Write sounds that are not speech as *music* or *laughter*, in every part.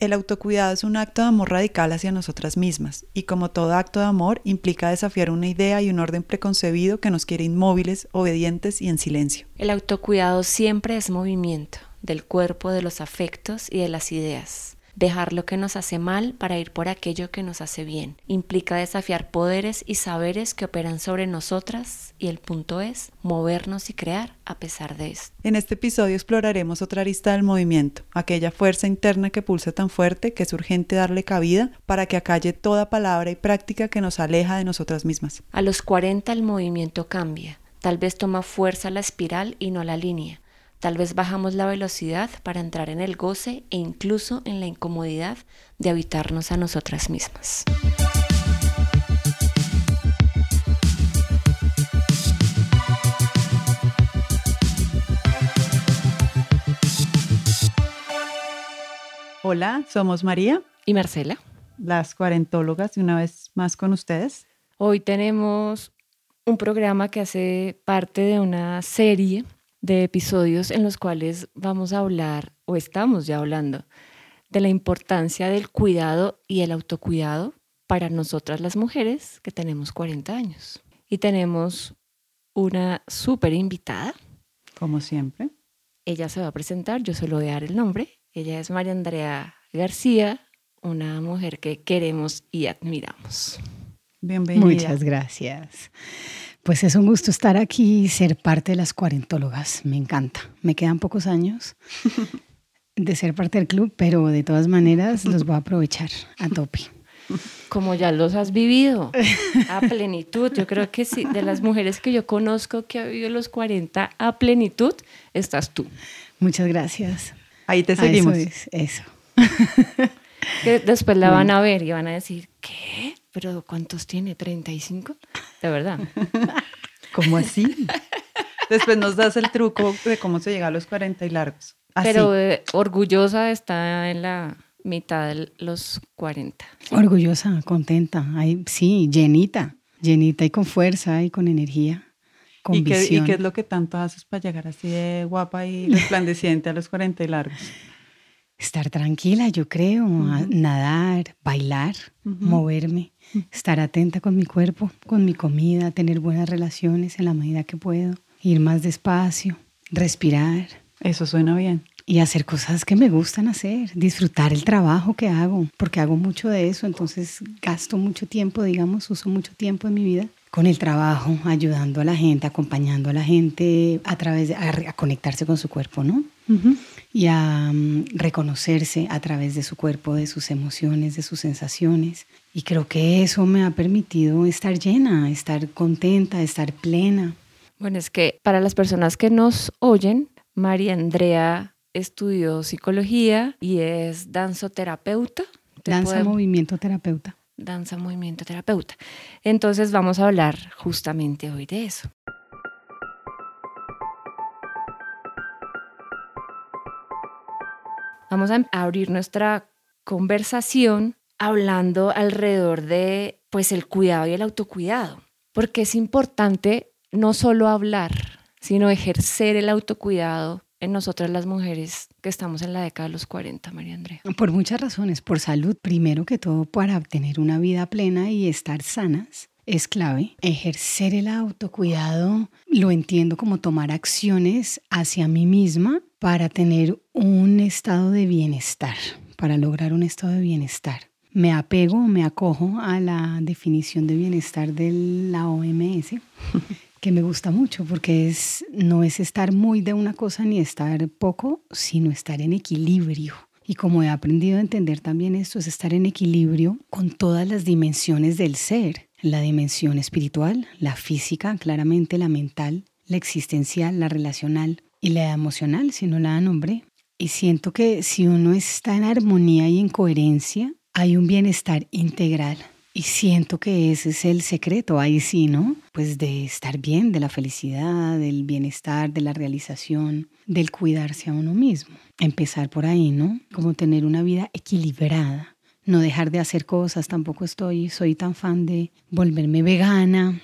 El autocuidado es un acto de amor radical hacia nosotras mismas y como todo acto de amor implica desafiar una idea y un orden preconcebido que nos quiere inmóviles, obedientes y en silencio. El autocuidado siempre es movimiento del cuerpo, de los afectos y de las ideas. Dejar lo que nos hace mal para ir por aquello que nos hace bien. Implica desafiar poderes y saberes que operan sobre nosotras y el punto es movernos y crear a pesar de esto. En este episodio exploraremos otra arista del movimiento, aquella fuerza interna que pulsa tan fuerte que es urgente darle cabida para que acalle toda palabra y práctica que nos aleja de nosotras mismas. A los 40 el movimiento cambia. Tal vez toma fuerza la espiral y no la línea. Tal vez bajamos la velocidad para entrar en el goce e incluso en la incomodidad de habitarnos a nosotras mismas. Hola, somos María y Marcela, las cuarentólogas, y una vez más con ustedes. Hoy tenemos un programa que hace parte de una serie de episodios en los cuales vamos a hablar, o estamos ya hablando, de la importancia del cuidado y el autocuidado para nosotras las mujeres que tenemos 40 años. Y tenemos una súper invitada. Como siempre. Ella se va a presentar, yo solo voy a dar el nombre. Ella es María Andrea García, una mujer que queremos y admiramos. Bienvenida. Muchas gracias. Pues es un gusto estar aquí y ser parte de las cuarentólogas. Me encanta. Me quedan pocos años *laughs* de ser parte del club, pero de todas maneras los voy a aprovechar a tope. Como ya los has vivido a *laughs* plenitud. Yo creo que sí, de las mujeres que yo conozco que ha vivido los 40 a plenitud, estás tú. Muchas graras. Ahí te seguimos. eso es, eso. Que después la van a ver y van a decir, ¿qué? ¿Pero cuántos tiene? ¿35? De verdad. *laughs* ¿Cómo así? Después nos das el truco de cómo se llega a los 40 y largos. Pero eh, orgullosa está en la mitad de los 40. Orgullosa, contenta, ahí, sí, llenita, llenita y con fuerza y con energía. Con ¿Y, visión. Qué, ¿Y qué es lo que tanto haces para llegar así de guapa y resplandeciente a los 40 y largos? Estar tranquila, yo creo, nadar, bailar, moverme, estar atenta con mi cuerpo, con mi comida, tener buenas relaciones en la medida que puedo, ir más despacio, respirar. Eso suena bien. Y hacer cosas que me gustan hacer, disfrutar el trabajo que hago, porque hago mucho de eso, entonces gasto mucho tiempo, digamos, uso mucho tiempo en mi vida con el trabajo, ayudando a la gente, acompañando a la gente a través de a, conectarse con su cuerpo, ¿no? Y a um, reconocerse a través de su cuerpo, de sus emociones, de sus sensaciones. Y creo que eso me ha permitido estar llena, estar contenta, estar plena. Bueno, es que para las personas que nos oyen, María Andrea estudió psicología y es danzoterapeuta. Danza, movimiento, terapeuta danza, movimiento, terapeuta. Entonces vamos a hablar justamente hoy de eso. Vamos a abrir nuestra conversación hablando alrededor de pues el cuidado y el autocuidado, porque es importante no solo hablar, sino ejercer el autocuidado en nosotras las mujeres que estamos en la década de los 40, María Andrea? Por muchas razones. Por salud, primero que todo, para obtener una vida plena y estar sanas. Es clave. Ejercer el autocuidado lo entiendo como tomar acciones hacia mí misma para tener un estado de bienestar, para lograr un estado de bienestar. Me apego, me acojo a la definición de bienestar de la OMS que me gusta mucho porque es, no es estar muy de una cosa ni estar poco, sino estar en equilibrio. Y como he aprendido a entender también esto, es estar en equilibrio con todas las dimensiones del ser. La dimensión espiritual, la física, claramente la mental, la existencial, la relacional y la emocional, si no la da nombre. Y siento que si uno está en armonía y en coherencia, hay un bienestar integral y siento que ese es el secreto, ahí sí, ¿no? Pues de estar bien, de la felicidad, del bienestar, de la realización, del cuidarse a uno mismo. Empezar por ahí, ¿no? Como tener una vida equilibrada. No dejar de hacer cosas, tampoco estoy, soy tan fan de volverme vegana,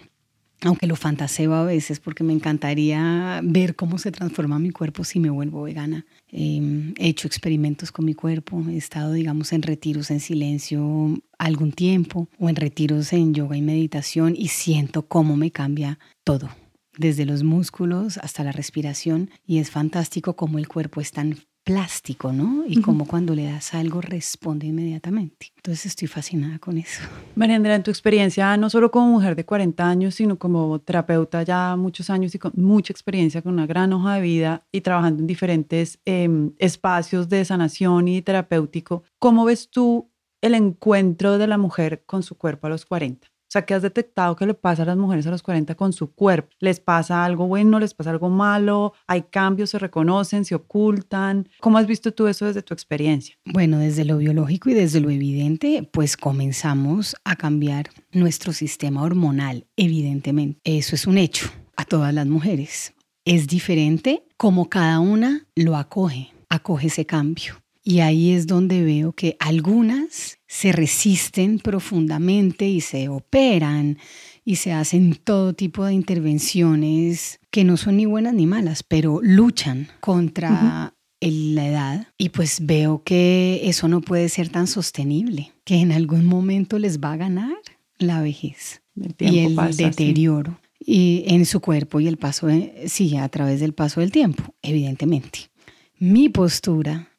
aunque lo fantaseo a veces porque me encantaría ver cómo se transforma mi cuerpo si me vuelvo vegana. Em, he hecho experimentos con mi cuerpo, he estado, digamos, en retiros en silencio algún tiempo o en retiros en yoga y meditación y siento cómo me cambia todo, desde los músculos hasta la respiración y es fantástico cómo el cuerpo es tan plástico, ¿no? Y como cuando le das algo responde inmediatamente. Entonces estoy fascinada con eso. María Andrea, en tu experiencia, no solo como mujer de 40 años, sino como terapeuta ya muchos años y con mucha experiencia, con una gran hoja de vida y trabajando en diferentes em, espacios de sanación y terapéutico, ¿cómo ves tú el encuentro de la mujer con su cuerpo a los 40? Sea, ¿qué has detectado que le pasa a las mujeres a los 40 con su cuerpo? ¿Les pasa algo bueno? ¿Les pasa algo malo? ¿Hay cambios? ¿Se reconocen? ¿Se ocultan? ¿Cómo has visto tú eso desde tu experiencia? Bueno, desde lo biológico y desde lo evidente, pues comenzamos a cambiar nuestro sistema hormonal, evidentemente. Eso es un hecho a todas las mujeres. Es diferente como cada una lo acoge, acoge ese cambio. Y ahí es donde veo que algunas se resisten profundamente y se operan y se hacen todo tipo de intervenciones que no son ni buenas ni malas, pero luchan contra la edad. Y pues veo que eso no puede ser tan sostenible, que en algún momento les va a ganar la vejez y el deterioro y en su cuerpo y el paso, de, sí, a través del paso del tiempo, evidentemente. Mi postura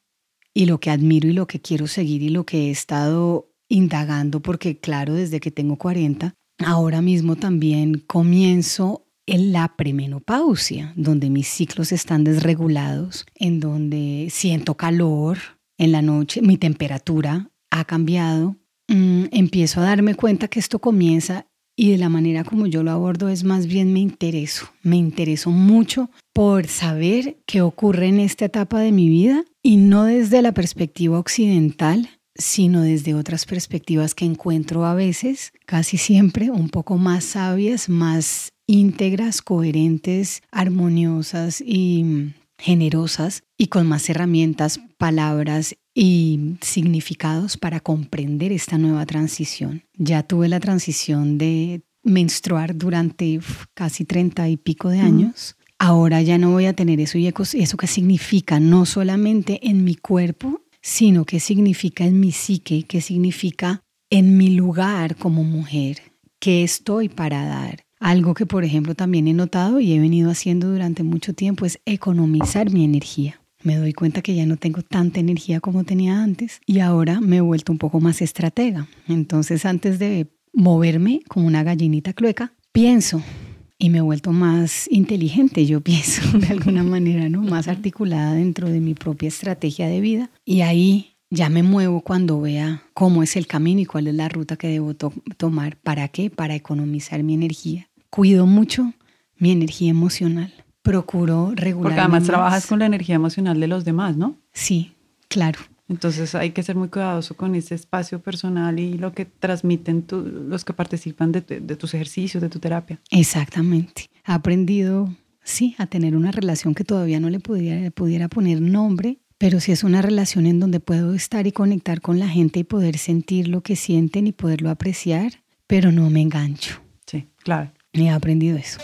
y lo que admiro y lo que quiero seguir y lo que he estado indagando, porque claro, desde que tengo 40, ahora mismo también comienzo en la premenopausia, donde mis ciclos están desregulados, en donde siento calor en la noche, mi temperatura ha cambiado. Mm, empiezo a darme cuenta que esto comienza y de la manera como yo lo abordo es más bien me intereso, me intereso mucho por saber qué ocurre en esta etapa de mi vida y no desde la perspectiva occidental, sino desde otras perspectivas que encuentro a veces, casi siempre, un poco más sabias, más íntegras, coherentes, armoniosas y generosas y con más herramientas, palabras y significados para comprender esta nueva transición. Ya tuve la transición de menstruar durante casi treinta y pico de años. Ahora ya no voy a tener eso y eso qué significa no solamente en mi cuerpo, sino qué significa en mi psique, qué significa en mi lugar como mujer, qué estoy para dar. Algo que, por ejemplo, también he notado y he venido haciendo durante mucho tiempo es economizar mi energía me doy cuenta que ya no tengo tanta energía como tenía antes y ahora me he vuelto un poco más estratega. Entonces antes de moverme como una gallinita clueca, pienso y me he vuelto más inteligente, yo *laughs* pienso de alguna manera, ¿no? Más articulada dentro de mi propia estrategia de vida y ahí ya me muevo cuando vea cómo es el camino y cuál es la ruta que debo tomar. ¿Para qué? Para economizar mi energía. Cuido mucho mi energía emocional procuro regular. Porque además trabajas con la energía emocional de los demás, ¿no? Sí, claro. Entonces hay que ser muy cuidadoso con ese espacio personal y lo que transmiten los que participan de, tus ejercicios, de tu terapia. Exactamente. He aprendido, sí, a tener una relación que todavía no le pudiera, pudiera poner nombre, pero sí es una relación en donde puedo estar y conectar con la gente y poder sentir lo que sienten y poderlo apreciar, pero no me engancho. Sí, claro. He aprendido eso.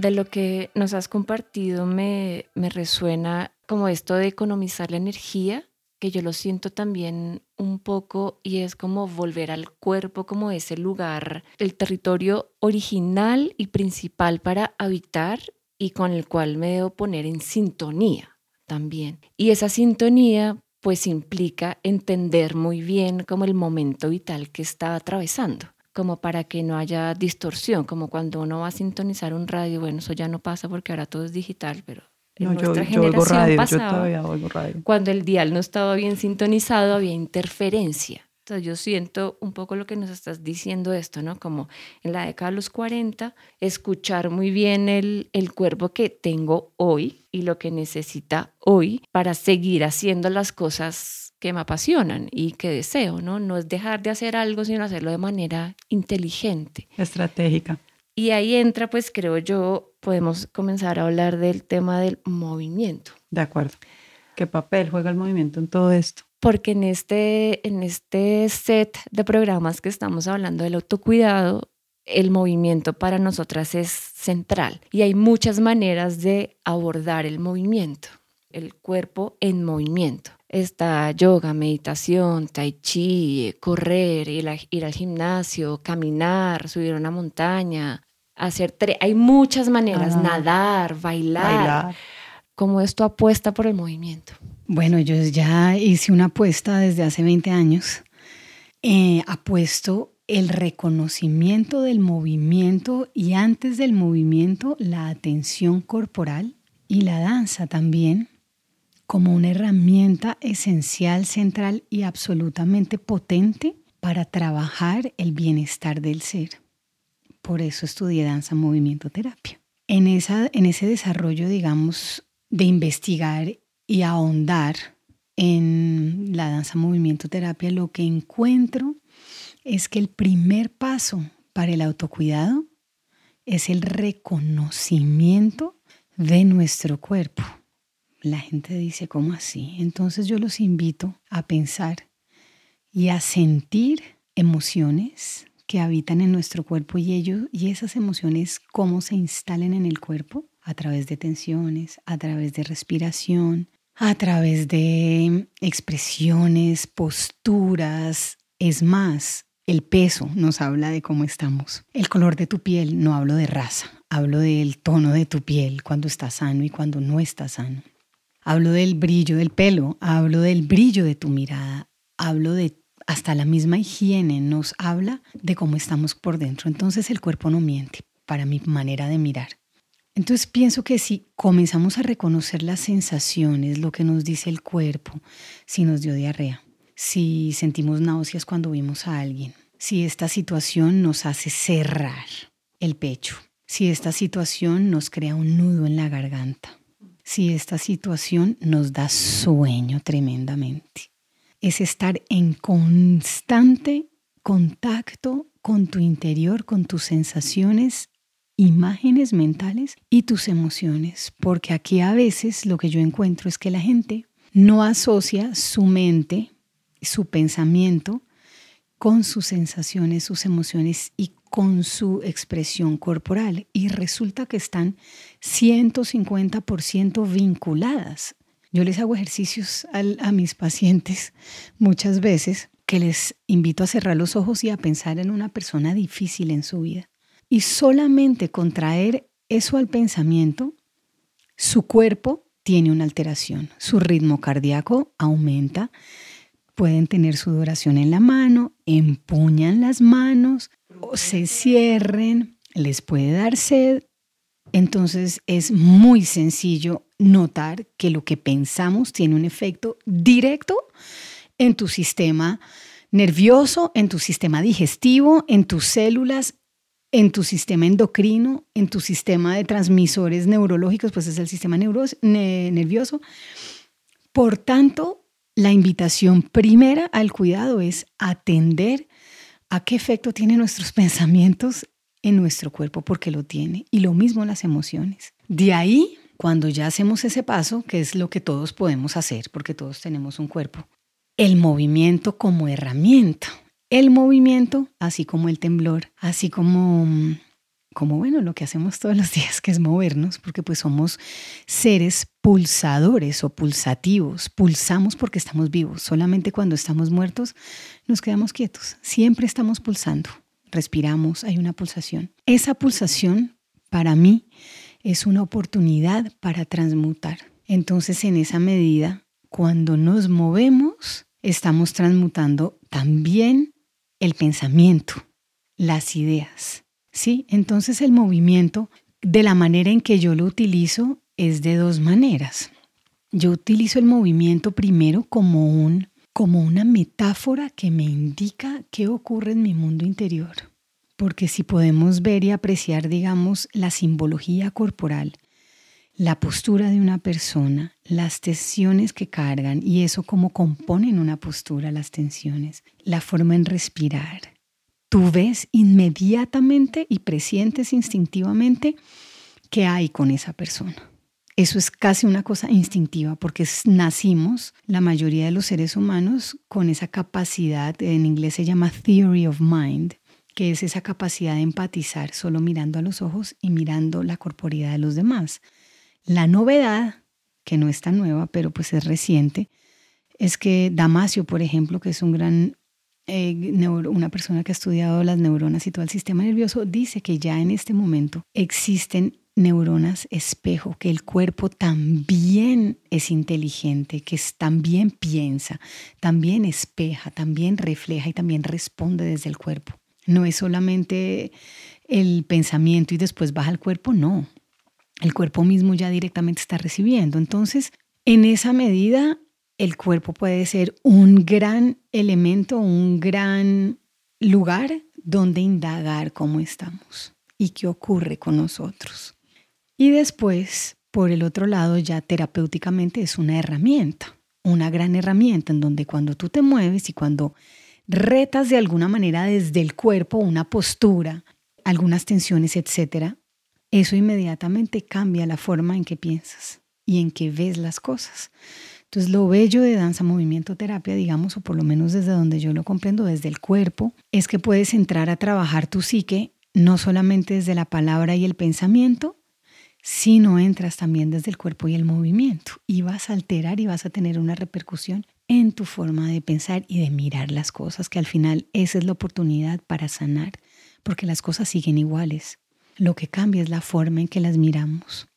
De lo que nos has compartido me, me resuena como esto de economizar la energía, que yo lo siento también un poco y es como volver al cuerpo como ese lugar, el territorio original y principal para habitar y con el cual me debo poner en sintonía también. Y esa sintonía pues implica entender muy bien como el momento vital que está atravesando como para que no haya distorsión, como cuando uno va a sintonizar un radio, bueno, eso ya no pasa porque ahora todo es digital, pero en nuestra generación pasaba, cuando el dial no estaba bien sintonizado, había interferencia. Entonces yo siento un poco lo que nos estás diciendo esto, ¿no? Como en la década de los 40, escuchar muy bien el, el cuerpo que tengo hoy y lo que necesita hoy para seguir haciendo las cosas que me apasionan y que deseo, ¿no? No es dejar de hacer algo, sino hacerlo de manera inteligente. Estratégica. Y ahí entra, pues creo yo, podemos comenzar a hablar del tema del movimiento. De acuerdo. ¿Qué papel juega el movimiento en todo esto? Porque en este, en este set de programas que estamos hablando del autocuidado, el movimiento para nosotras es central y hay muchas maneras de abordar el movimiento, el cuerpo en movimiento. Está yoga, meditación, tai chi, correr, ir, al gimnasio, caminar, subir a una montaña, hacer hay muchas maneras, nadar, bailar. ¿Cómo esto apuesta por el movimiento? Bueno, yo ya hice una apuesta desde hace 20 años. Eh, apuesto el reconocimiento del movimiento y antes del movimiento la atención corporal y la danza también como una herramienta esencial, central y absolutamente potente para trabajar el bienestar del ser. Por eso estudié danza, movimiento, terapia. En, esa, en ese desarrollo, digamos, de investigar y ahondar en la danza, movimiento, terapia, lo que encuentro es que el primer paso para el autocuidado es el reconocimiento de nuestro cuerpo. La gente dice, ¿cómo así? Entonces yo los invito a pensar y a sentir emociones que habitan en nuestro cuerpo y ellos y esas emociones cómo se instalen en el cuerpo a través de tensiones, a través de respiración, a través de expresiones, posturas. Es más, el peso nos habla de cómo estamos. El color de tu piel, no hablo de raza, hablo del tono de tu piel cuando está sano y cuando no está sano. Hablo del brillo del pelo, hablo del brillo de tu mirada, hablo de hasta la misma higiene nos habla de cómo estamos por dentro. Entonces el cuerpo no miente para mi manera de mirar. Entonces pienso que si comenzamos a reconocer las sensaciones, lo que nos dice el cuerpo, si nos dio diarrea, si sentimos náuseas cuando vimos a alguien, si esta situación nos hace cerrar el pecho, si esta situación nos crea un nudo en la garganta, si esta situación nos da sueño tremendamente. Es estar en constante contacto con tu interior, con tus sensaciones, imágenes mentales y tus emociones, porque aquí a veces lo que yo encuentro es que la gente no asocia su mente su pensamiento con sus sensaciones, sus emociones y con su expresión corporal. Y resulta que están 150% vinculadas. Yo les hago ejercicios a mis pacientes muchas veces que les invito a cerrar los ojos y a pensar en una persona difícil en su vida. Y solamente contraer eso al pensamiento, su cuerpo tiene una alteración, su ritmo cardíaco aumenta, pueden tener sudoración en la mano, empuñan las manos se cierren, les puede dar sed. Entonces es muy sencillo notar que lo que pensamos tiene un efecto directo en tu sistema nervioso, en tu sistema digestivo, en tus células, en tu sistema endocrino, en tu sistema de transmisores neurológicos, pues es el sistema nervioso. Por tanto, la invitación primera al cuidado es atender a qué efecto tienen nuestros pensamientos en nuestro cuerpo, porque lo tiene. Y lo mismo las emociones. De ahí, cuando ya hacemos ese paso, que es lo que todos podemos hacer, porque todos tenemos un cuerpo, el movimiento como herramienta. El movimiento, así como el temblor, así como mm, como bueno, lo que hacemos todos los días, que es movernos, porque pues somos seres pulsadores o pulsativos, pulsamos porque estamos vivos, solamente cuando estamos muertos nos quedamos quietos, siempre estamos pulsando, respiramos, hay una pulsación. Esa pulsación para mí es una oportunidad para transmutar. Entonces, en esa medida, cuando nos movemos, estamos transmutando también el pensamiento, las ideas. ¿Sí? Entonces el movimiento, de la manera en que yo lo utilizo, es de dos maneras. Yo utilizo el movimiento primero como, un, como una metáfora que me indica qué ocurre en mi mundo interior. Porque si podemos ver y apreciar, digamos, la simbología corporal, la postura de una persona, las tensiones que cargan y eso como componen una postura, las tensiones, la forma en respirar, tú ves inmediatamente y presientes instintivamente qué hay con esa persona. Eso es casi una cosa instintiva porque nacimos, la mayoría de los seres humanos, con esa capacidad, en inglés se llama theory of mind, que es esa capacidad de empatizar solo mirando a los ojos y mirando la corporidad de los demás. La novedad, que no es tan nueva, pero pues es reciente, es que Damasio, por ejemplo, que es un gran eh, una persona que ha estudiado las neuronas y todo el sistema nervioso, dice que ya en este momento existen neuronas espejo, que el cuerpo también es inteligente, que también piensa, también espeja, también refleja y también responde desde el cuerpo. No es solamente el pensamiento y después baja al cuerpo, no. El cuerpo mismo ya directamente está recibiendo. Entonces, en esa medida, el cuerpo puede ser un gran elemento, un gran lugar donde indagar cómo estamos y qué ocurre con nosotros. Y después, por el otro lado, ya terapéuticamente es una herramienta, una gran herramienta en donde cuando tú te mueves y cuando retas de alguna manera desde el cuerpo una postura, algunas tensiones, etcétera, eso inmediatamente cambia la forma en que piensas y en que ves las cosas. Entonces, lo bello de danza, movimiento, terapia, digamos, o por lo menos desde donde yo lo comprendo, desde el cuerpo, es que puedes entrar a trabajar tu psique no solamente desde la palabra y el pensamiento, sino entras también desde el cuerpo y el movimiento y vas a alterar y vas a tener una repercusión en tu forma de pensar y de mirar las cosas, que al final esa es la oportunidad para sanar, porque las cosas siguen iguales. Lo que cambia es la forma en que las miramos.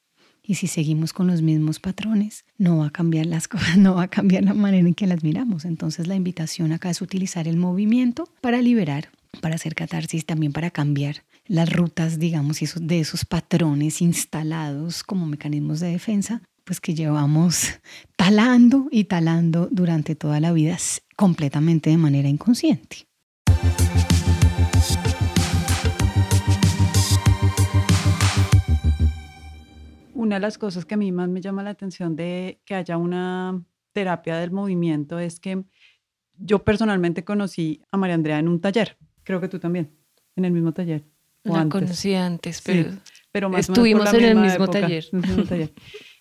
Y si seguimos con los mismos patrones, no va a cambiar las *laughs* cosas, no va a cambiar la manera en que las miramos. Entonces la invitación acá es utilizar el movimiento para liberar, para hacer catarsis, también para cambiar las rutas, digamos, de esos patrones instalados como mecanismos de defensa, pues que llevamos *laughs* talando y talando durante toda la vida completamente de manera inconsciente. Una de las cosas que a mí más me llama la atención de que haya una terapia del movimiento es que yo personalmente conocí a María Andrea en un taller, creo que tú también, en el mismo taller. La conocí antes, pero, pero más estuvimos en el mismo taller.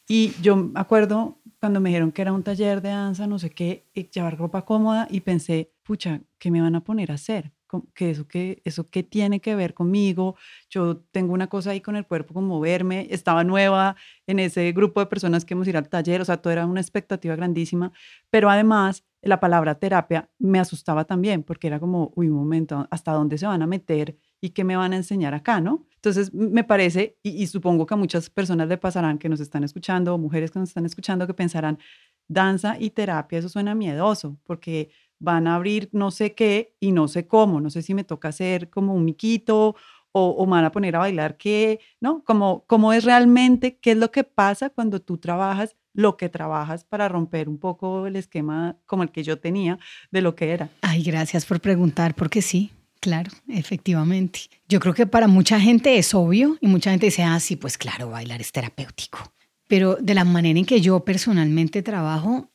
Y yo me acuerdo cuando me dijeron que era un taller de danza, no sé qué, llevar ropa cómoda y pensé, pucha, ¿qué me van a poner a hacer? Que eso que eso qué tiene que ver conmigo. Yo tengo una cosa ahí con el cuerpo como verme, estaba nueva en ese grupo de personas que hemos ido al taller, o sea, todo era una expectativa grandísima, pero además la palabra terapia me asustaba también porque era como, uy, un momento, ¿hasta dónde se van a meter y qué me van a enseñar acá, no? Entonces, me parece, y, y supongo que a muchas personas le pasarán que nos están escuchando, mujeres que nos están escuchando, que pensarán, danza y terapia, eso suena miedoso, porque van a abrir no sé qué y no sé cómo, no sé si me toca hacer como un miquito o, o me van a poner a bailar qué, ¿no? Como, cómo es realmente, qué es lo que pasa cuando tú trabajas lo que trabajas para romper un poco el esquema como el que yo tenía de lo que era. Ay, gracias por preguntar, porque sí, Claro, efectivamente. Yo creo que para mucha gente es obvio y mucha gente dice, ah, sí, pues claro, bailar es terapéutico. Pero de la manera en que yo personalmente trabajo,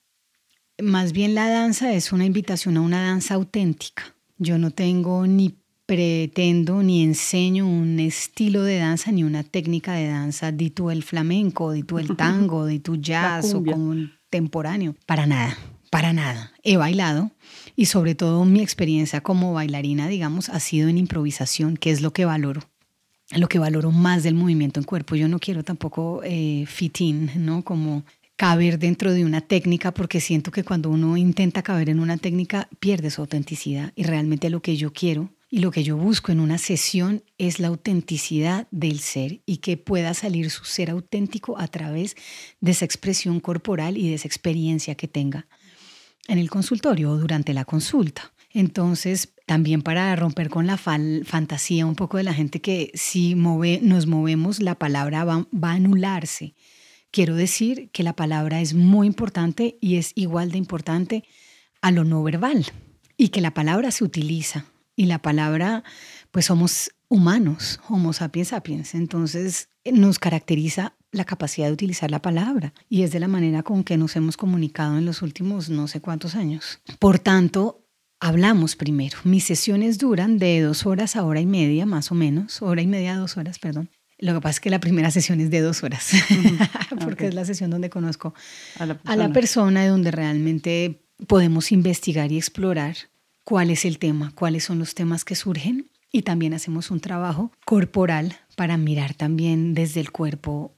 más bien la danza es una invitación a una danza auténtica. Yo no tengo ni pretendo ni enseño un estilo de danza ni una técnica de danza, di tú el flamenco, di tú el *laughs* tango, di tú jazz o contemporáneo. Para nada, para nada. He bailado y sobre todo mi experiencia como bailarina, digamos, ha sido en improvisación, que es lo que valoro lo que valoro más del movimiento en cuerpo. Yo no quiero tampoco eh, fit in, ¿no? Como caber dentro de una técnica porque siento que cuando uno intenta caber en una técnica pierde su autenticidad y realmente lo que yo quiero y lo que yo busco en una sesión es la autenticidad del ser y que pueda salir su ser auténtico a través de esa expresión corporal y de esa experiencia que tenga en el consultorio o durante la consulta. Entonces, también para romper con la fantasía un poco de la gente que si nos movemos, la palabra va a anularse Quiero decir que la palabra es muy importante y es igual de importante a lo no verbal y que la palabra se utiliza y la palabra, pues somos humanos, homo sapiens sapiens, entonces nos caracteriza la capacidad de utilizar la palabra y es de la manera con que nos hemos comunicado en los últimos no sé cuántos años. Por tanto, hablamos primero. Mis sesiones duran de dos horas a hora y media, más o menos, hora y media, dos horas, perdón. Lo que pasa es que la primera sesión es de dos horas, *laughs* porque es la sesión donde conozco a la, a la persona, y donde realmente podemos investigar y explorar cuál es el tema, cuáles son los temas que surgen. Y también hacemos un trabajo corporal para mirar también desde el cuerpo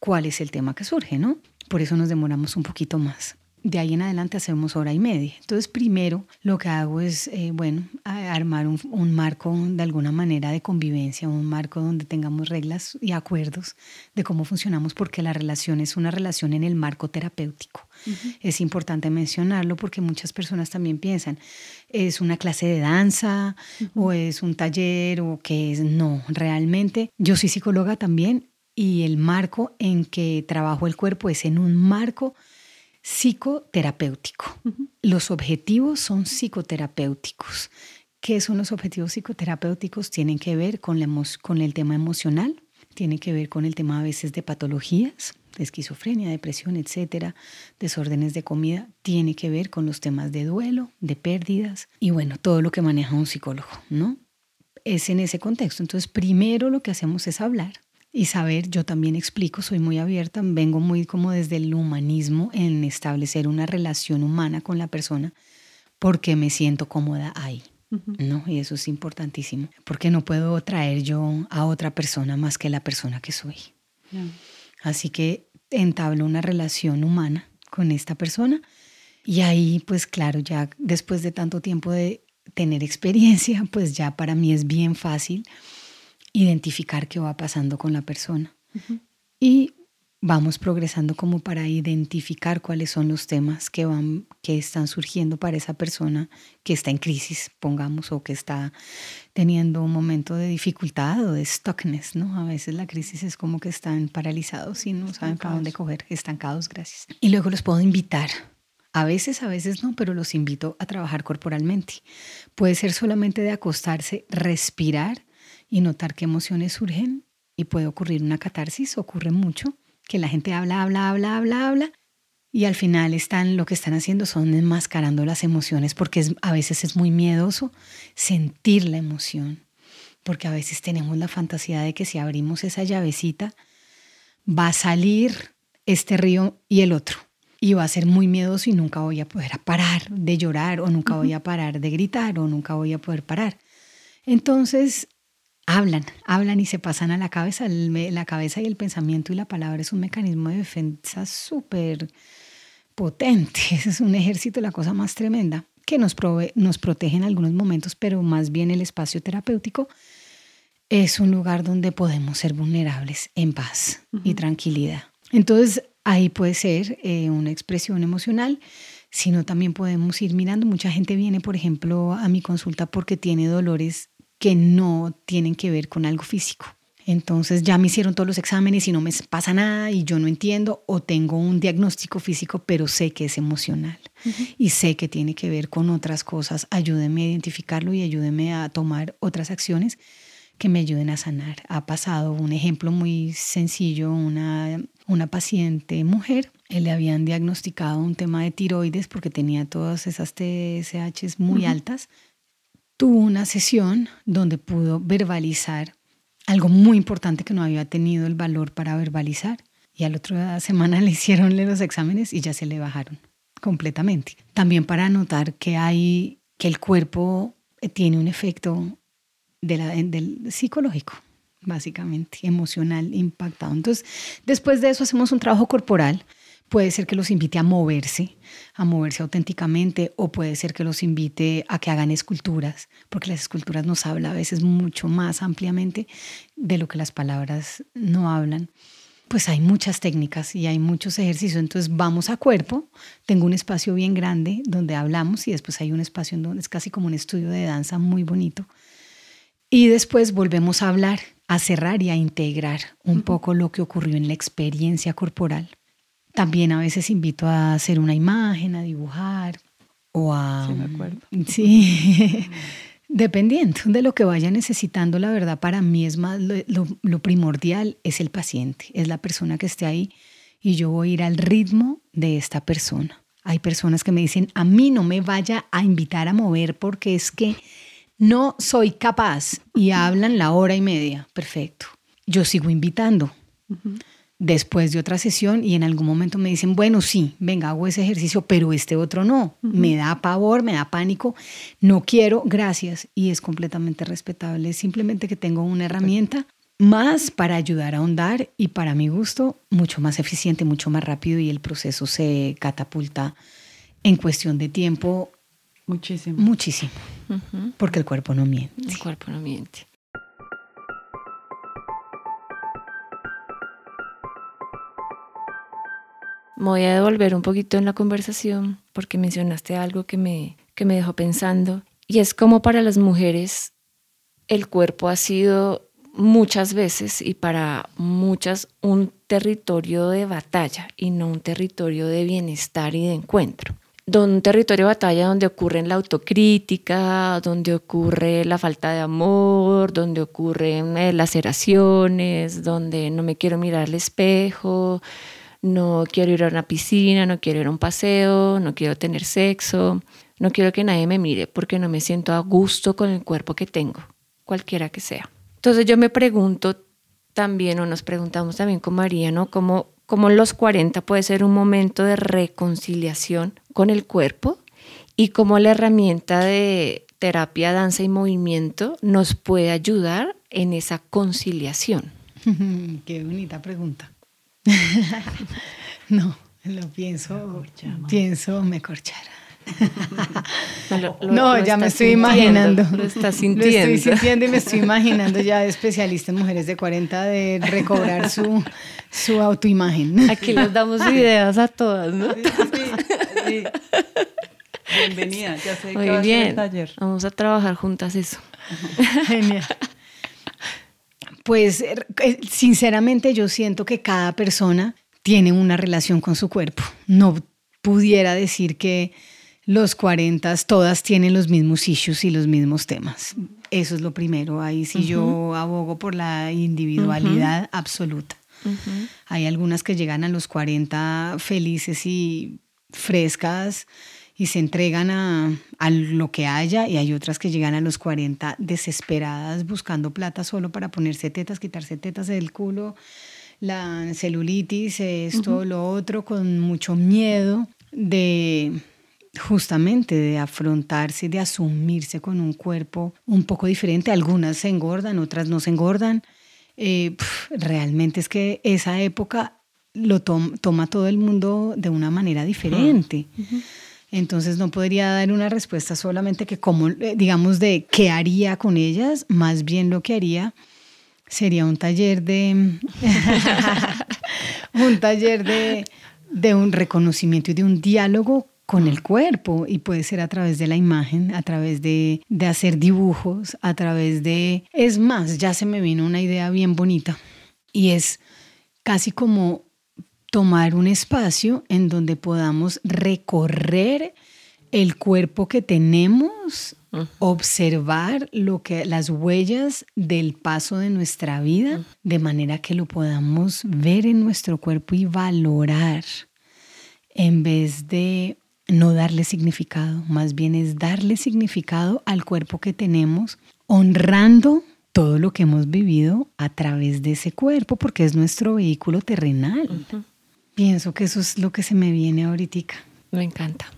cuál es el tema que surge, ¿no? Por eso nos demoramos un poquito más de ahí en adelante hacemos hora y media. Entonces, primero lo que hago es, eh, bueno, armar un, marco de alguna manera de convivencia, un marco donde tengamos reglas y acuerdos de cómo funcionamos, porque la relación es una relación en el marco terapéutico. Es importante mencionarlo porque muchas personas también piensan, es una clase de danza o es un taller o qué es. No, realmente yo soy psicóloga también y el marco en que trabajo el cuerpo es en un marco psicoterapéutico. Los objetivos son psicoterapéuticos. ¿Qué son los objetivos psicoterapéuticos? Tienen que ver con, con el tema emocional, tienen que ver con el tema a veces de patologías, de esquizofrenia, depresión, etcétera, desórdenes de comida, tiene que ver con los temas de duelo, de pérdidas y bueno, todo lo que maneja un psicólogo, ¿no? Es en ese contexto. Entonces, primero lo que hacemos es hablar y saber, yo también explico, soy muy abierta, vengo muy como desde el humanismo en establecer una relación humana con la persona porque me siento cómoda ahí. ¿no? Y eso es importantísimo, porque no puedo traer yo a otra persona más que la persona que soy. Así que entablo una relación humana con esta persona y ahí, pues claro, ya después de tanto tiempo de tener *laughs* experiencia, pues ya para mí es bien fácil identificar qué va pasando con la persona. Y vamos progresando como para identificar cuáles son los temas que van que están surgiendo para esa persona que está en crisis, pongamos, o que está teniendo un momento de dificultad o de stuckness, ¿no? A veces la crisis es como que están paralizados y no saben para dónde coger, estancados, gracias. Y luego los puedo invitar a veces, a veces no, pero los invito a trabajar corporalmente. Puede ser solamente de acostarse, respirar y notar qué emociones surgen y puede ocurrir una catarsis, ocurre mucho, que la gente habla, habla, habla, habla, habla y al final están lo que están haciendo son enmascarando las emociones porque es, a veces es muy miedoso sentir la emoción, porque a veces tenemos la fantasía de que si abrimos esa llavecita va a salir este río y el otro y va a ser muy miedoso y nunca voy a poder parar de llorar o nunca voy a parar de gritar o nunca voy a poder parar. Entonces, hablan, hablan y se pasan a la cabeza. la cabeza y el pensamiento y la palabra es un mecanismo de defensa súper potente. *laughs* Es un ejército, la cosa más tremenda, que nos, nos protege en algunos momentos, pero más bien el espacio terapéutico es un lugar donde podemos ser vulnerables en paz y tranquilidad. Entonces, ahí puede ser eh, una expresión emocional, sino también podemos ir mirando. Mucha gente viene, por ejemplo, a mi consulta porque tiene dolores que no tienen que ver con algo físico. Entonces ya me hicieron todos los exámenes y no me pasa nada y yo no entiendo o tengo un diagnóstico físico, pero sé que es emocional y sé que tiene que ver con otras cosas. Ayúdeme a identificarlo y ayúdeme a tomar otras acciones que me ayuden a sanar. Ha pasado un ejemplo muy sencillo, una, una paciente mujer, le habían diagnosticado un tema de tiroides porque tenía todas esas TSHs muy altas tuvo una sesión donde pudo verbalizar algo muy importante que no había tenido el valor para verbalizar. Y al otro semana *laughs* le hicieron los exámenes y ya se le bajaron completamente. También para notar que hay que el cuerpo tiene un efecto de la, del psicológico, básicamente, emocional, impactado. Entonces, después de eso hacemos un trabajo corporal Puede ser que los invite a moverse, a moverse auténticamente, o puede ser que los invite a que hagan esculturas, porque las esculturas nos hablan a veces mucho más ampliamente de lo que las palabras no hablan. Pues hay muchas técnicas y hay muchos ejercicios, entonces vamos a cuerpo. Tengo un espacio bien grande donde hablamos y después hay un espacio en donde es casi como un estudio de danza muy bonito. Y después volvemos a hablar, a cerrar y a integrar un poco lo que ocurrió en la experiencia corporal también a veces invito a hacer una imagen, a dibujar o a... Sí, me acuerdo. Sí, *laughs* dependiendo de lo que vaya necesitando, la verdad para mí es más, lo, primordial es el paciente, es la persona que esté ahí y yo voy a ir al ritmo de esta persona, Hay personas que me dicen, a mí no me vaya a invitar a mover porque es que no soy capaz y hablan la hora y media. Perfecto. Yo sigo invitando. Después de otra sesión y en algún momento me dicen, bueno, sí, venga, hago ese ejercicio, pero este otro no. Me da pavor, me da pánico, no quiero, gracias. Y es completamente respetable. simplemente que tengo una herramienta más para ayudar a ahondar y para mi gusto mucho más eficiente, mucho más rápido y el proceso se catapulta en cuestión de tiempo muchísimo. Muchísimo. Porque el cuerpo no miente. El cuerpo no miente. Me voy a devolver un poquito en la conversación porque mencionaste algo que me, que me dejó pensando y es como para las mujeres el cuerpo ha sido muchas veces y para muchas un territorio de batalla y no un territorio de bienestar y de encuentro. Un territorio de batalla donde ocurre la autocrítica, donde ocurre la falta de amor, donde ocurren eh, laceraciones, donde no me quiero mirar al espejo, no quiero ir a una piscina, no quiero ir a un paseo, no quiero tener sexo, no quiero que nadie me mire porque no me siento a gusto con el cuerpo que tengo, cualquiera que sea. Entonces yo me pregunto también, o nos preguntamos también con María, ¿no? ¿Cómo, cómo los 40 puede ser un momento de reconciliación con el cuerpo y cómo la herramienta de terapia, danza y movimiento nos puede ayudar en esa conciliación? *laughs* Qué bonita pregunta. *laughs* no, lo pienso, pienso me corchara. No, ya me estoy imaginando. Lo estás sintiendo. *laughs* Lo estoy sintiendo y me estoy imaginando ya *laughs* especialista en mujeres de 40 de recobrar su, su autoimagen. Aquí les damos ideas a todas, ¿no? Bienvenida, ya sé Muy bien. taller. Vamos a trabajar juntas eso. Genial. Pues eh, sinceramente yo siento que cada persona tiene una relación con su cuerpo. No pudiera decir que los 40 todas tienen los mismos issues y los mismos temas. Eso es lo primero. Ahí sí yo abogo por la individualidad absoluta. Hay algunas que llegan a los 40 felices y frescas y se entregan a, a, lo que haya y hay otras que llegan a los 40 desesperadas buscando plata solo para ponerse tetas, quitarse tetas del culo, la celulitis, esto, lo otro, con mucho miedo de justamente de afrontarse, de asumirse con un cuerpo un poco diferente. Algunas se engordan, otras no se engordan. Eh, realmente es que esa época lo toma todo el mundo de una manera diferente. Entonces no podría dar una respuesta solamente que como, eh, digamos, de qué haría con ellas, más bien lo que haría sería un taller de, *laughs* un taller de, de un reconocimiento y de un diálogo con el cuerpo. Y puede ser a través de la imagen, a través de, de hacer dibujos, a través de... Es más, ya se me vino una idea bien bonita. Y es casi como tomar un espacio en donde podamos recorrer el cuerpo que tenemos, observar lo que las huellas del paso de nuestra vida, de manera que lo podamos ver en nuestro cuerpo y valorar en vez de no darle significado, más bien es darle significado al cuerpo que tenemos, honrando todo lo que hemos vivido a través de ese cuerpo, porque es nuestro vehículo terrenal. Pienso que eso es lo que se me viene ahorita. Me encanta.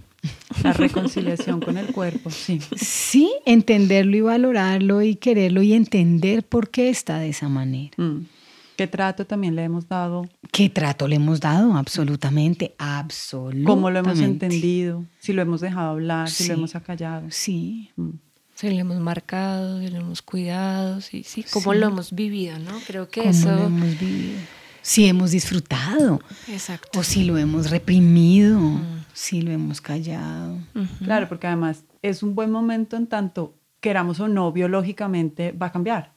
La reconciliación con el cuerpo, sí. Sí, entenderlo y valorarlo y quererlo y entender por qué está de esa manera. Mm. ¿Qué trato también le hemos dado? ¿Qué trato le hemos dado? Absolutamente, absolutamente. ¿Cómo lo hemos entendido? Si lo hemos dejado hablar, si lo hemos acallado. Sí. Mm. Si lo hemos marcado, si lo hemos cuidado, sí, sí. ¿Cómo lo hemos vivido, no? Creo que eso... lo hemos vivido? Si hemos disfrutado. Exacto. O si lo hemos reprimido, mm. si lo hemos callado. Claro, porque además es un buen momento en tanto queramos o no biológicamente va a cambiar.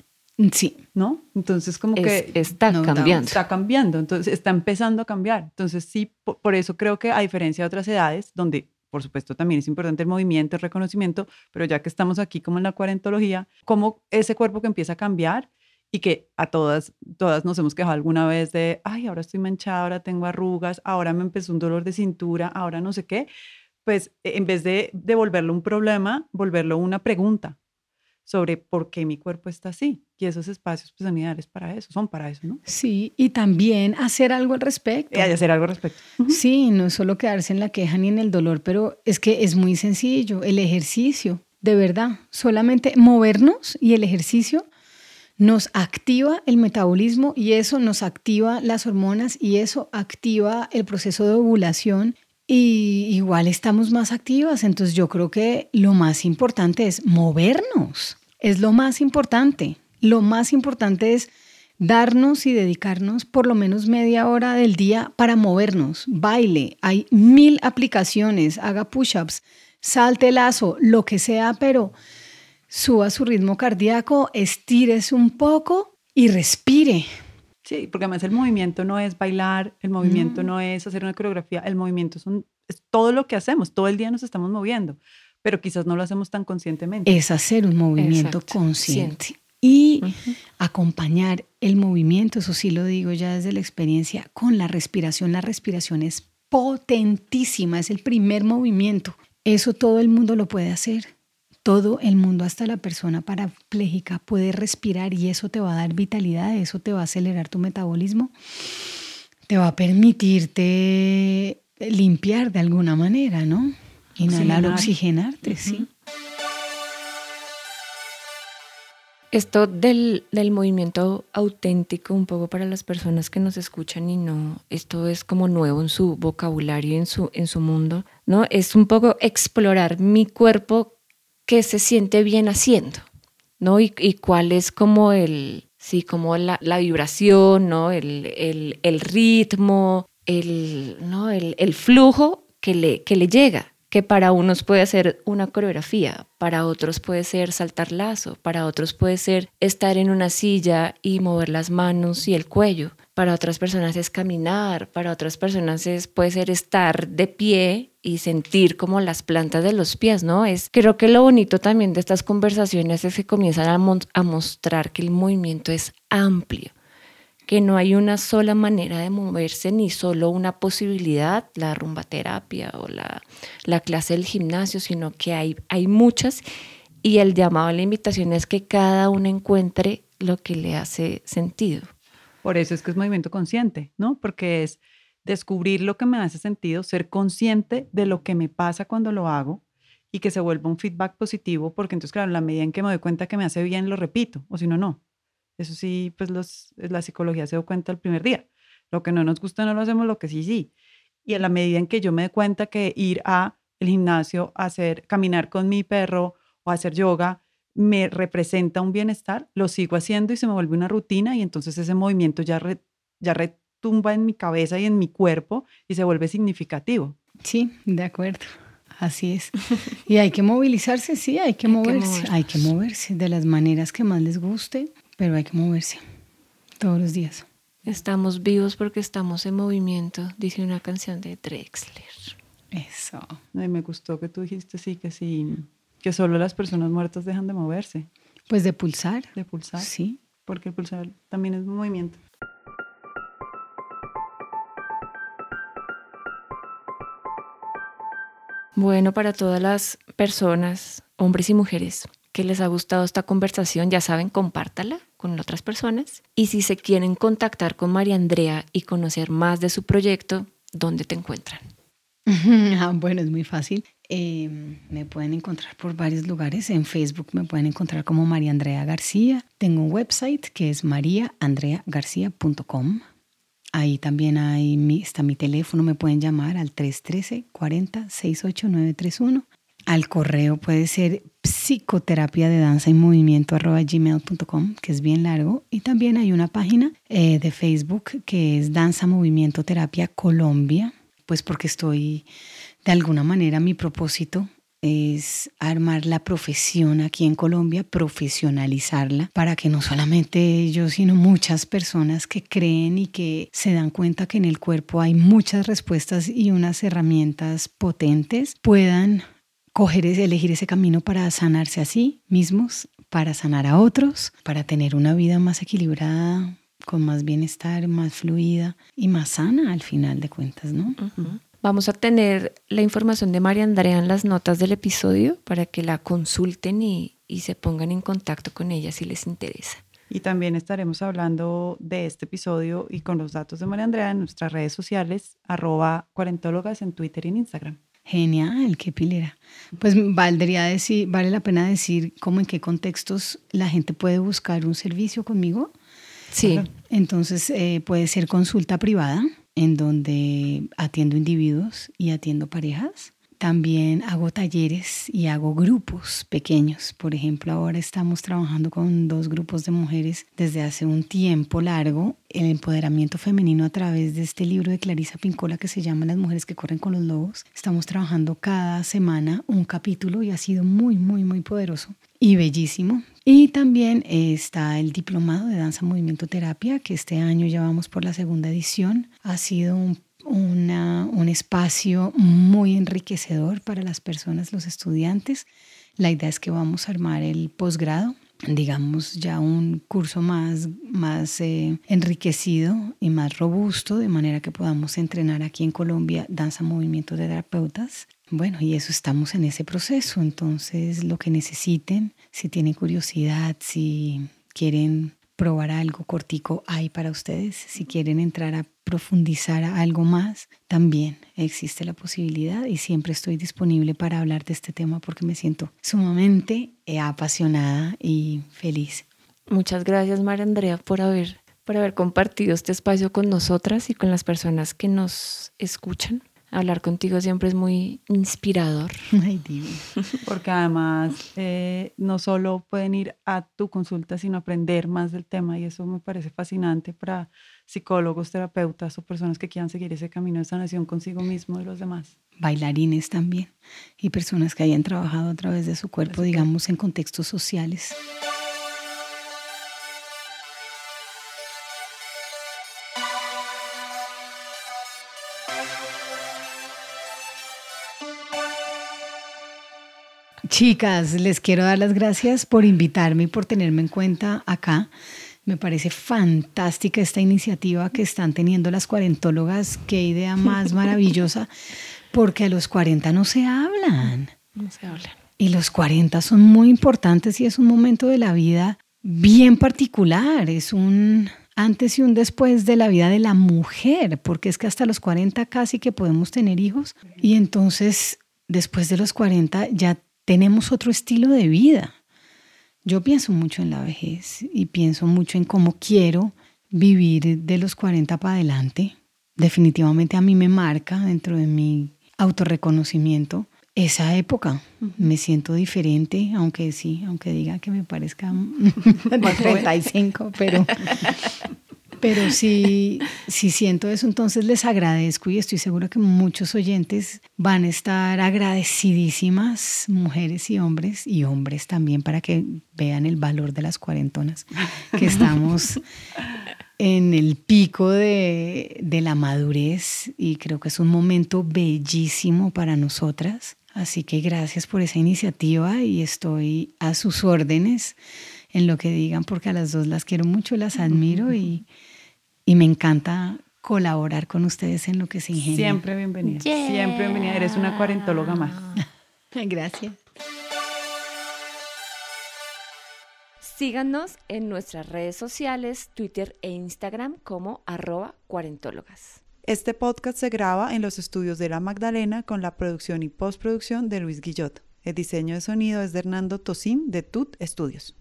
Sí. ¿No? Entonces como que... Está cambiando. Está cambiando, entonces está empezando a cambiar. Entonces sí, por, eso creo que a diferencia de otras edades, donde por supuesto también es importante el movimiento, el reconocimiento, pero ya que estamos aquí como en la cuarentología, como ese cuerpo que empieza a cambiar y que a todas, todas nos hemos quejado alguna vez de, ay, ahora estoy manchada, ahora tengo arrugas, ahora me empezó un dolor de cintura, ahora no sé qué, pues e, en vez de, de volverlo un problema, volverlo una pregunta sobre por qué mi cuerpo está así. Y esos espacios pues, son ideales para eso, son para eso, ¿no? Sí, y también hacer algo al respecto. Y hacer algo al respecto. Sí, no solo quedarse en la queja ni en el dolor, pero es que es muy sencillo. El ejercicio, de verdad, solamente movernos y el ejercicio nos activa el metabolismo y eso nos activa las hormonas y eso activa el proceso de ovulación y igual estamos más activas. Entonces yo creo que lo más importante es movernos. Es lo más importante. Lo más importante es darnos y dedicarnos por lo menos media hora del día para movernos. Baile, hay mil aplicaciones, haga push-ups, salte lazo, lo que sea, pero suba su ritmo cardíaco, estírese un poco y respire. Sí, porque además el movimiento no es bailar, el movimiento no, es hacer una coreografía, el movimiento son, es todo lo que hacemos, todo el día nos estamos moviendo, pero quizás no lo hacemos tan conscientemente. Es hacer un movimiento consciente. Y acompañar el movimiento, eso sí lo digo ya desde la experiencia, con la respiración. La respiración es potentísima, es el primer movimiento. Eso todo el mundo lo puede hacer todo el mundo, hasta la persona parapléjica, puede respirar y eso te va a dar vitalidad, eso te va a acelerar tu metabolismo, te va a permitirte limpiar de alguna manera, ¿no? Inhalar, oxigenarte, sí. Esto del, del, movimiento auténtico, un poco para las personas que nos escuchan y no, esto es como nuevo en su vocabulario, en su, en su mundo, ¿no? Es un poco explorar mi cuerpo qué se siente bien haciendo, ¿no? Y, cuál es como el, sí, como la, vibración, ¿no? El, el, ritmo, el, ¿no? el, flujo que le, que le llega que para unos puede ser una coreografía, para otros puede ser saltar lazo, para otros puede ser estar en una silla y mover las manos y el cuello, para otras personas es caminar, para otras personas es, puede ser estar de pie y sentir como las plantas de los pies, ¿no? Es, creo que lo bonito también de estas conversaciones es que comienzan a, mostrar que el movimiento es amplio, que no hay una sola manera de moverse ni solo una posibilidad, la rumba terapia o la, la clase del gimnasio, sino que hay, hay muchas y el llamado a la invitación es que cada uno encuentre lo que le hace sentido. Por eso es que es movimiento consciente, ¿no? Porque es descubrir lo que me hace sentido, ser consciente de lo que me pasa cuando lo hago y que se vuelva un feedback positivo, porque entonces, claro, la medida en que me doy cuenta que me hace bien, lo repito, o si no, no. Eso sí, pues los, la psicología se da cuenta el primer día. Lo que no nos gusta no lo hacemos, lo que sí, sí. Y en la medida en que yo me doy cuenta que ir a el gimnasio, hacer, caminar con mi perro o hacer yoga, me representa un bienestar, lo sigo haciendo y se me vuelve una rutina y entonces ese movimiento ya, ya retumba en mi cabeza y en mi cuerpo y se vuelve significativo. Sí, de acuerdo. Así es. *laughs* Y hay que movilizarse, sí, hay que, moverse, hay que moverse de las maneras que más les guste, pero hay que moverse todos los días. Estamos vivos porque estamos en movimiento, dice una canción de Drexler. Eso. me gustó que tú dijiste sí, que sí que solo las personas muertas dejan de moverse. Pues de pulsar. De pulsar. Sí. Porque el pulsar también es un movimiento. Bueno, para todas las personas, hombres y mujeres, que les ha gustado esta conversación, ya saben, compártala con otras personas. Y si se quieren contactar con María Andrea y conocer más de su proyecto, ¿dónde te encuentran? *laughs* Ah, bueno, es muy fácil. Em, me pueden encontrar por varios lugares. En Facebook me pueden encontrar como María Andrea García. Tengo un website que es mariaandreagarcía.com. Ahí también hay mi, está mi teléfono, me pueden llamar al 313-40-68931. Al correo puede ser psicoterapia de danza y movimiento que es bien largo. Y también hay una página eh, de Facebook que es Danza Movimiento Terapia Colombia, pues porque estoy de alguna manera mi propósito es armar la profesión aquí en Colombia, profesionalizarla, para que no solamente yo, sino muchas personas que creen y que se dan cuenta que en el cuerpo hay muchas respuestas y unas herramientas potentes, puedan coger, elegir ese camino para sanarse a sí mismos, para sanar a otros, para tener una vida más equilibrada, con más bienestar, más fluida y más sana al final de cuentas, ¿no? Vamos a tener la información de María Andrea en las notas del episodio para que la consulten y, y se pongan en contacto con ella si les interesa. Y también estaremos hablando de este episodio y con los datos de María Andrea en nuestras redes sociales, arroba cuarentólogas en Twitter y en Instagram. Genial, qué pilera. Pues valdría decir, vale la pena decir cómo en qué contextos la gente puede buscar un servicio conmigo. Sí. Entonces eh, puede ser consulta privada, en donde atiendo individuos y atiendo parejas. También hago talleres y hago grupos pequeños. Por ejemplo, ahora estamos trabajando con dos grupos de mujeres desde hace un tiempo largo el empoderamiento femenino a través de este libro de Clarisa Pincola que se llama Las mujeres que corren con los lobos. Estamos trabajando cada semana un capítulo y ha sido muy, muy, muy poderoso y bellísimo. Y también está el diplomado de danza movimiento terapia que este año ya vamos por la segunda edición. Ha sido un un espacio muy enriquecedor para las personas, los estudiantes. La idea es que vamos a armar el posgrado, digamos ya un curso más, más eh, enriquecido y más robusto, de manera que podamos entrenar aquí en Colombia danza movimiento de terapeutas. Bueno, y eso estamos en ese proceso, entonces lo que necesiten, si tienen curiosidad, si quieren probar algo cortico hay para ustedes. Si quieren entrar a profundizar algo más, también existe la posibilidad y siempre estoy disponible para hablar de este tema porque me siento sumamente eh, apasionada y feliz. Muchas gracias, María Andrea, por haber, por haber compartido este espacio con nosotras y con las personas que nos escuchan hablar contigo siempre es muy inspirador. *laughs* Ay, Porque además eh, no solo pueden ir a tu consulta, sino aprender más del tema y eso me parece fascinante para psicólogos, terapeutas o personas que quieran seguir ese camino de sanación consigo mismo y los demás. Bailarines también y personas que hayan trabajado a través de su cuerpo, digamos, en contextos sociales. Chicas, les quiero dar las gracias por invitarme y por tenerme en cuenta acá. Me parece fantástica esta iniciativa que están teniendo las cuarentólogas. Qué idea más maravillosa, porque a los 40 no se hablan. No se hablan. Y los 40 son muy importantes y es un momento de la vida bien particular. Es un antes y un después de la vida de la mujer, porque es que hasta los 40 casi que podemos tener hijos. Y entonces, después de los 40 ya tenemos otro estilo de vida. Yo pienso mucho en la vejez y pienso mucho en cómo quiero vivir de los 40 para adelante. Definitivamente a mí me marca dentro de mi autorreconocimiento esa época. Me siento diferente, aunque sí, aunque diga que me parezca *laughs* *laughs* más 35, pero pero si, si siento eso, entonces les agradezco y estoy segura que muchos oyentes van a estar agradecidísimas, mujeres y hombres, y hombres también, para que vean el valor de las cuarentonas, que estamos en el pico de, de la madurez y creo que es un momento bellísimo para nosotras. Así que gracias por esa iniciativa y estoy a sus órdenes en lo que digan, porque a las dos las quiero mucho, las admiro y, y me encanta colaborar con ustedes en lo que se ingenia. Siempre bienvenida. Siempre bienvenida. Eres una cuarentóloga más. *laughs* Gracias. Síganos en nuestras redes sociales, Twitter e Instagram como arroba cuarentólogas. Este podcast se graba en los estudios de La Magdalena con la producción y postproducción de Luis Guillot. El diseño de sonido es de Hernando Tosín de Tut Studios.